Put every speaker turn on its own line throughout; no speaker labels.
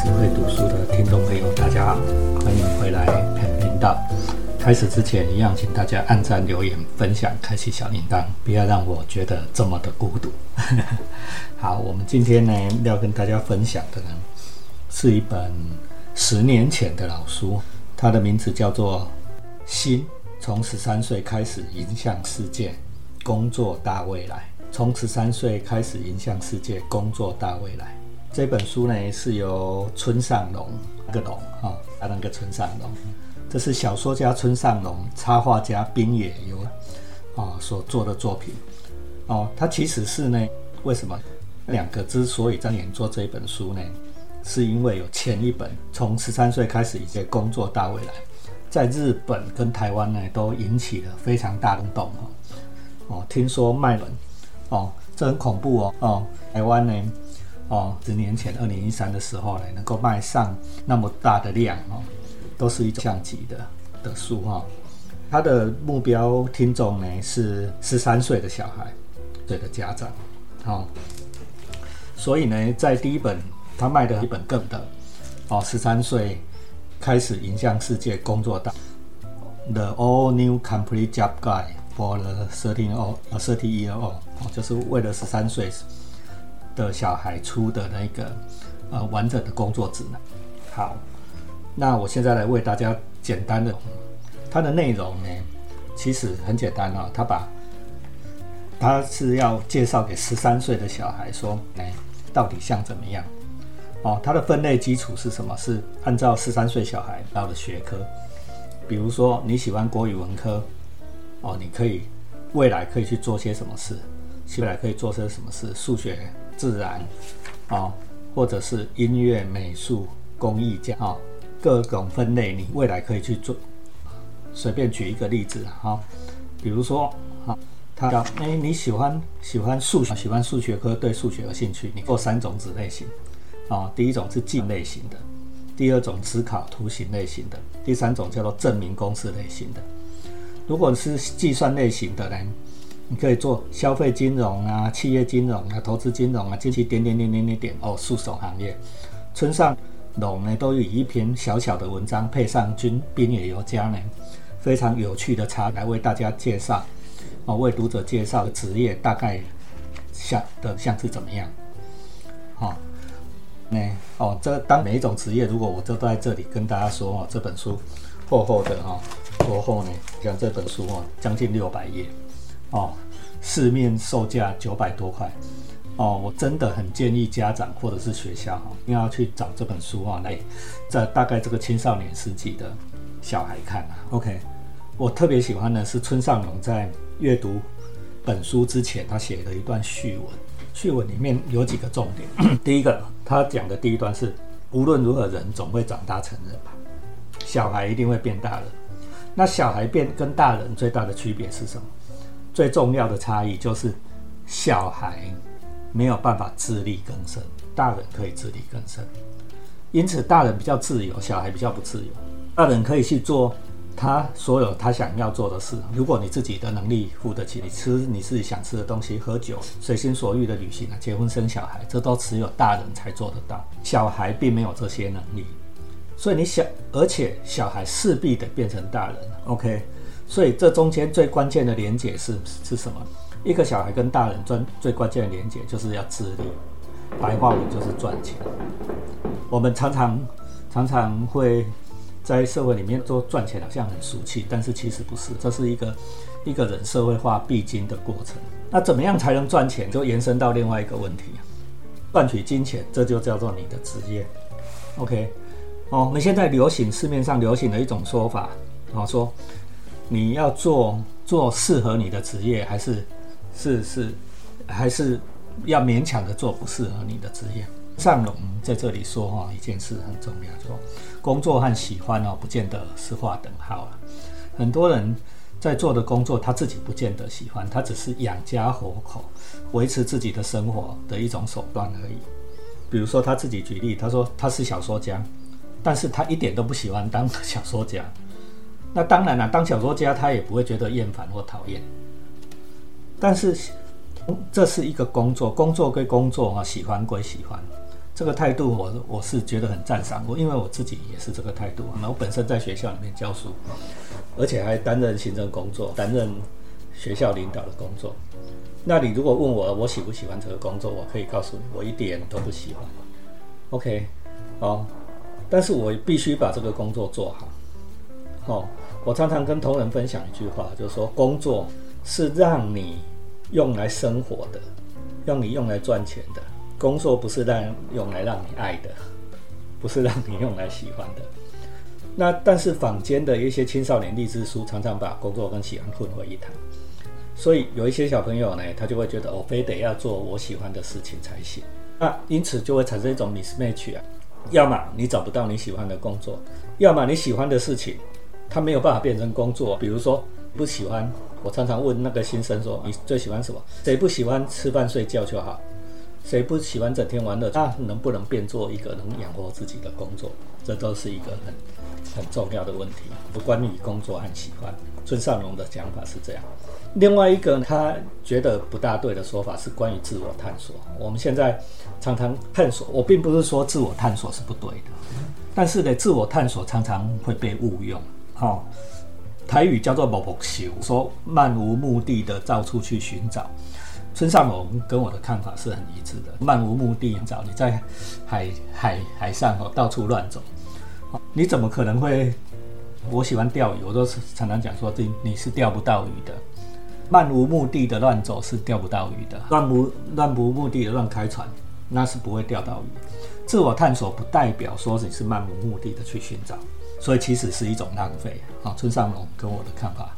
只会读书的听众朋友，大家好，欢迎回来本频道。开始之前，一样请大家按赞、留言、分享、开启小铃铛，不要让我觉得这么的孤独。好，我们今天呢要跟大家分享的呢，是一本十年前的老书，它的名字叫做《心从十三岁开始影响世界，工作大未来》。从十三岁开始影响世界，工作大未来。这本书呢是由村上隆，那个龙啊，那个村上隆，这是小说家村上隆、插画家滨野由啊所做的作品。哦，他其实是呢，为什么两个之所以在年做这一本书呢？是因为有前一本从十三岁开始一些工作大未来，在日本跟台湾呢都引起了非常大的动哦。哦，听说卖人哦，这很恐怖哦。哦，台湾呢？哦，十年前，二零一三的时候呢，能够卖上那么大的量哦，都是一种像级的的书哈。他的目标听众呢是十三岁的小孩，对的家长，哦，所以呢，在第一本他卖的一本更的哦，十三岁开始影响世界工作的 The All New Complete Job Guide for the Thirteen or Thirty Year Old，哦，就是为了十三岁。的小孩出的那个呃完整的工作指南。好，那我现在来为大家简单的，它的内容呢，其实很简单啊。他把他是要介绍给十三岁的小孩说，哎，到底像怎么样？哦，它的分类基础是什么？是按照十三岁小孩到的学科，比如说你喜欢国语文科，哦，你可以未来可以去做些什么事？未来可以做些什么事？数学。自然，啊，或者是音乐、美术、工艺这样啊，各种分类，你未来可以去做。随便举一个例子哈，比如说，哈，他讲，哎，你喜欢喜欢数学，喜欢数学科，对数学有兴趣，你做三种子类型，啊，第一种是计类型的，第二种思考图形类型的，第三种叫做证明公式类型的。如果是计算类型的呢？你可以做消费金融啊、企业金融啊、投资金融啊，近期点点点点点点哦，诉讼行业。村上龙呢，都以一篇小小的文章，配上军兵野由家呢，非常有趣的茶来为大家介绍哦，为读者介绍职业大概像的像是怎么样？好，那哦，这当每一种职业，如果我都在这里跟大家说哦，这本书厚厚的哈，多厚呢？像这本书哦，将近六百页。哦，市面售价九百多块，哦，我真的很建议家长或者是学校哈，一定要去找这本书啊，来在大概这个青少年时期的小孩看啊。OK，我特别喜欢的是村上隆在阅读本书之前，他写了一段序文，序文里面有几个重点。第一个，他讲的第一段是，无论如何，人总会长大成人吧，小孩一定会变大人。那小孩变跟大人最大的区别是什么？最重要的差异就是，小孩没有办法自力更生，大人可以自力更生。因此，大人比较自由，小孩比较不自由。大人可以去做他所有他想要做的事。如果你自己的能力付得起，你吃你自己想吃的东西，喝酒，随心所欲的旅行啊，结婚生小孩，这都只有大人才做得到。小孩并没有这些能力，所以你想，而且小孩势必得变成大人。OK。所以这中间最关键的连结是是什么？一个小孩跟大人专最关键的连结就是要自立，白话文就是赚钱。我们常常常常会在社会里面说赚钱，好像很俗气，但是其实不是，这是一个一个人社会化必经的过程。那怎么样才能赚钱？就延伸到另外一个问题：赚取金钱，这就叫做你的职业。OK，哦，我们现在流行市面上流行的一种说法，哦说。你要做做适合你的职业，还是是是，还是要勉强的做不适合你的职业？上龙在这里说哈，一件事很重要，说工作和喜欢哦，不见得是划等号啊。很多人在做的工作，他自己不见得喜欢，他只是养家活口、维持自己的生活的一种手段而已。比如说他自己举例，他说他是小说家，但是他一点都不喜欢当小说家。那当然了，当小说家他也不会觉得厌烦或讨厌。但是，这是一个工作，工作归工作啊，喜欢归喜欢，这个态度我我是觉得很赞赏。我因为我自己也是这个态度，我本身在学校里面教书，而且还担任行政工作，担任学校领导的工作。那你如果问我我喜不喜欢这个工作，我可以告诉你，我一点都不喜欢。OK，哦，但是我必须把这个工作做好。哦，我常常跟同仁分享一句话，就是说，工作是让你用来生活的，让你用来赚钱的。工作不是让用来让你爱的，不是让你用来喜欢的。那但是坊间的一些青少年励志书，常常把工作跟喜欢混为一谈。所以有一些小朋友呢，他就会觉得我非得要做我喜欢的事情才行。那因此就会产生一种 mismatch 啊，要么你找不到你喜欢的工作，要么你喜欢的事情，他没有办法变成工作。比如说不喜欢，我常常问那个新生说：“你最喜欢什么？”谁不喜欢吃饭睡觉就好？谁不喜欢整天玩乐？他能不能变做一个能养活自己的工作？这都是一个很很重要的问题，不关于工作和喜欢。孙尚龙的讲法是这样。另外一个他觉得不大对的说法是关于自我探索。我们现在常常探索，我并不是说自我探索是不对的，但是呢，自我探索常常会被误用。好，台语叫做“某某修”，说漫无目的的到处去寻找。村上龙跟我的看法是很一致的，漫无目的找你在海海海上哦到处乱走，你怎么可能会？我喜欢钓鱼，我都常常讲说，你你是钓不到鱼的。漫无目的的乱走是钓不到鱼的，乱无乱无目的的乱开船，那是不会钓到鱼。自我探索不代表说你是漫无目的的去寻找，所以其实是一种浪费。啊，村上龙跟我的看法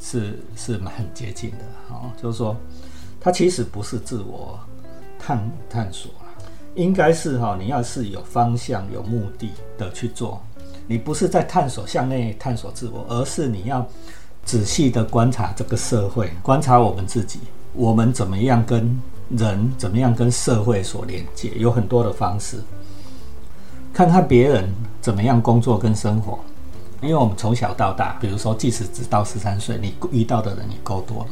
是是蛮很接近的。啊，就是说，他其实不是自我探探索应该是哈，你要是有方向、有目的的去做，你不是在探索向内探索自我，而是你要。仔细的观察这个社会，观察我们自己，我们怎么样跟人，怎么样跟社会所连接，有很多的方式。看看别人怎么样工作跟生活，因为我们从小到大，比如说，即使只到十三岁，你遇到的人也够多了，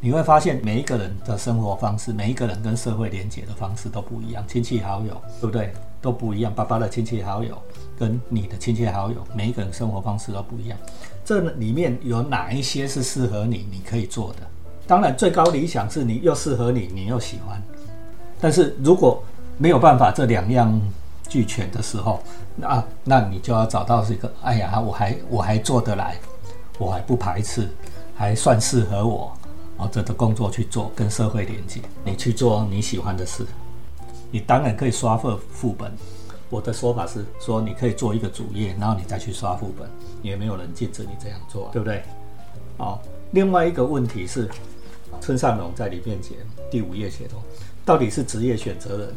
你会发现每一个人的生活方式，每一个人跟社会连接的方式都不一样，亲戚好友，对不对？都不一样。爸爸的亲戚好友跟你的亲戚好友，每一个人生活方式都不一样。这里面有哪一些是适合你？你可以做的。当然，最高理想是你又适合你，你又喜欢。但是如果没有办法这两样俱全的时候，那那你就要找到这个。哎呀，我还我还做得来，我还不排斥，还算适合我哦，这的工作去做，跟社会连接。你去做你喜欢的事，你当然可以刷份副本。我的说法是说，你可以做一个主业，然后你再去刷副本，也没有人禁止你这样做，对不对？好，另外一个问题是，村上龙在里面写第五页写到，到底是职业选择人，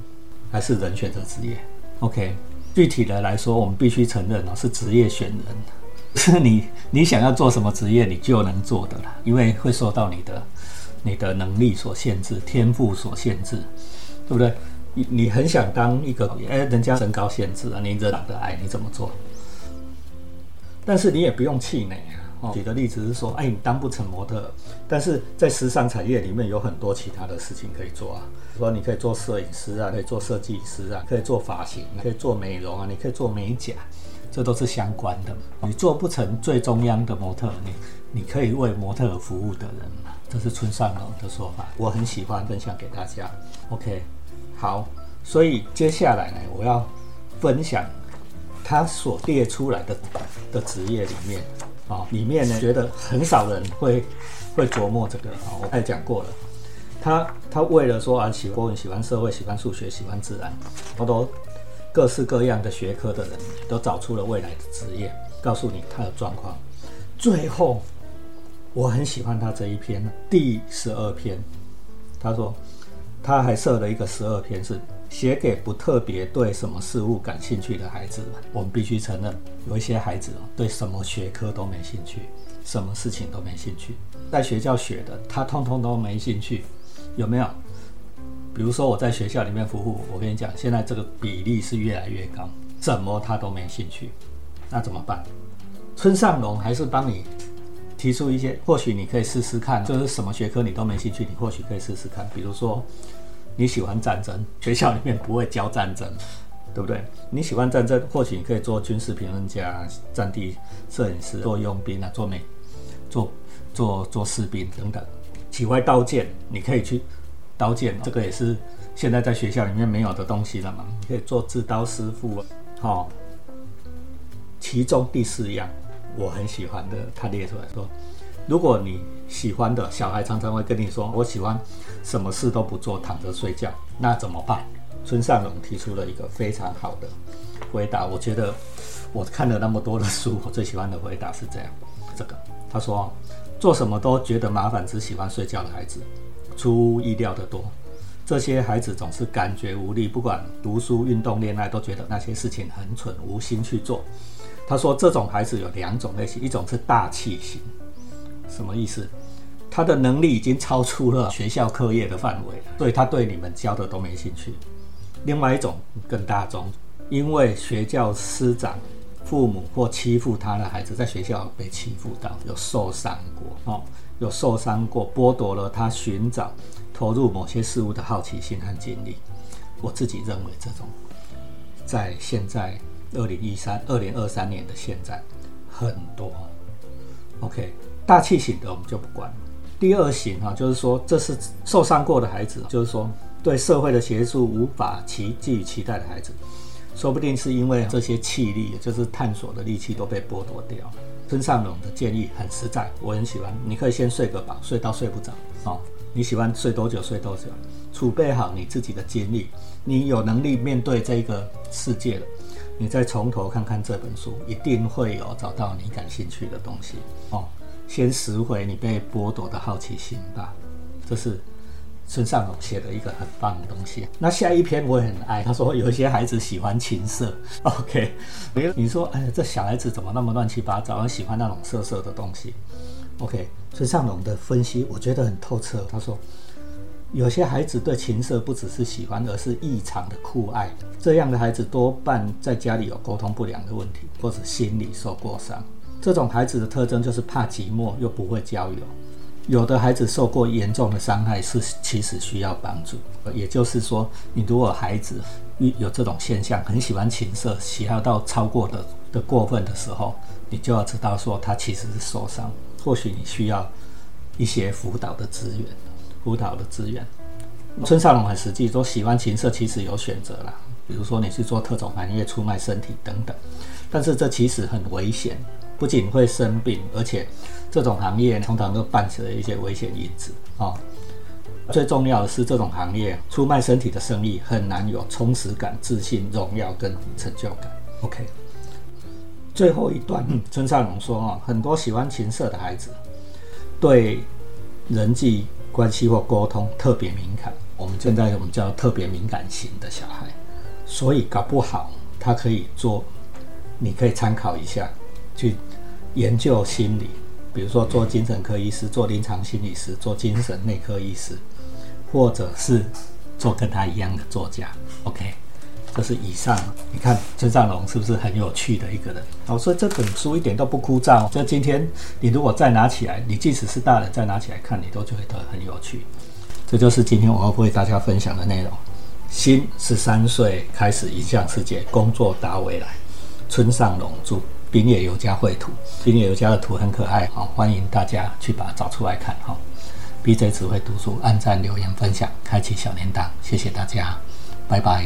还是人选择职业？OK，具体的来说，我们必须承认哦，是职业选人，是你你想要做什么职业，你就能做的啦，因为会受到你的你的能力所限制，天赋所限制，对不对？你你很想当一个哎，人家身高限制啊，你这长得矮，你怎么做？但是你也不用气馁啊。举的例子是说，哎，你当不成模特，但是在时尚产业里面有很多其他的事情可以做啊。说你可以做摄影师啊，可以做设计师啊，可以做发型，可以做美容啊，你可以做美甲，这都是相关的。你做不成最中央的模特，你你可以为模特服务的人嘛？这是村上龙的说法，我很喜欢分享给大家。OK。好，所以接下来呢，我要分享他所列出来的的职业里面啊，里面呢觉得很少人会会琢磨这个啊。我刚才讲过了，他他为了说啊，喜欢喜欢社会，喜欢数学，喜欢自然，好多各式各样的学科的人都找出了未来的职业，告诉你他的状况。最后，我很喜欢他这一篇第十二篇，他说。他还设了一个十二篇，是写给不特别对什么事物感兴趣的孩子。我们必须承认，有一些孩子对什么学科都没兴趣，什么事情都没兴趣，在学校学的他通通都没兴趣，有没有？比如说我在学校里面服务，我跟你讲，现在这个比例是越来越高，怎么他都没兴趣，那怎么办？村上龙还是帮你提出一些，或许你可以试试看，就是什么学科你都没兴趣，你或许可以试试看，比如说。你喜欢战争，学校里面不会教战争，对不对？你喜欢战争，或许你可以做军事评论家、战地摄影师、做佣兵啊、做美、做做做士兵等等。喜欢刀剑，你可以去刀剑，这个也是现在在学校里面没有的东西了嘛。你可以做制刀师傅，好。其中第四样我很喜欢的，他列出来说。如果你喜欢的小孩常常会跟你说：“我喜欢什么事都不做，躺着睡觉。”那怎么办？村上龙提出了一个非常好的回答。我觉得我看了那么多的书，我最喜欢的回答是这样：这个他说，做什么都觉得麻烦，只喜欢睡觉的孩子，出乎意料的多。这些孩子总是感觉无力，不管读书、运动、恋爱，都觉得那些事情很蠢，无心去做。他说，这种孩子有两种类型，一种是大气型。什么意思？他的能力已经超出了学校课业的范围了，所以他对你们教的都没兴趣。另外一种更大众，因为学校师长、父母或欺负他的孩子，在学校被欺负到，有受伤过哦，有受伤过，剥夺了他寻找、投入某些事物的好奇心和精力。我自己认为，这种在现在二零一三、二零二三年的现在很多。OK。大气型的我们就不管。第二型哈，就是说这是受伤过的孩子，就是说对社会的协助无法期寄予期待的孩子，说不定是因为这些气力，就是探索的力气都被剥夺掉。村上龙的建议很实在，我很喜欢。你可以先睡个饱，睡到睡不着哦。你喜欢睡多久睡多久，储备好你自己的精力，你有能力面对这个世界了，你再从头看看这本书，一定会有找到你感兴趣的东西哦。先拾回你被剥夺的好奇心吧，这是村上龙写的一个很棒的东西。那下一篇我也很爱，他说有一些孩子喜欢情色。OK，你你说，哎，这小孩子怎么那么乱七八糟，喜欢那种色色的东西？OK，村上龙的分析我觉得很透彻。他说，有些孩子对情色不只是喜欢，而是异常的酷爱。这样的孩子多半在家里有沟通不良的问题，或者心理受过伤。这种孩子的特征就是怕寂寞又不会交友。有的孩子受过严重的伤害，是其实需要帮助。也就是说，你如果孩子遇有这种现象，很喜欢情色，喜好到超过的的过分的时候，你就要知道说他其实是受伤。或许你需要一些辅导的资源，辅导的资源。村上龙很实际，说喜欢情色其实有选择啦，比如说你去做特种行业、出卖身体等等，但是这其实很危险。不仅会生病，而且这种行业通常都伴随着一些危险因子啊。最重要的是，这种行业出卖身体的生意很难有充实感、自信、荣耀跟成就感。OK，最后一段，村上龙说啊，很多喜欢情色的孩子对人际关系或沟通特别敏感。我们现在我们叫特别敏感型的小孩，所以搞不好他可以做，你可以参考一下。去研究心理，比如说做精神科医师、做临床心理师、做精神内科医师，或者是做跟他一样的作家。OK，这是以上。你看村上龙是不是很有趣的一个人？哦，所以这本书一点都不枯燥。就今天你如果再拿起来，你即使是大人再拿起来看，你都觉得很有趣。这就是今天我要为大家分享的内容。新十三岁开始影响世界，工作达未来。村上龙著。冰野游家绘图，冰野游家的图很可爱，好，欢迎大家去把它找出来看，好。BJ 只会读书，按赞、留言、分享，开启小铃铛，谢谢大家，拜拜。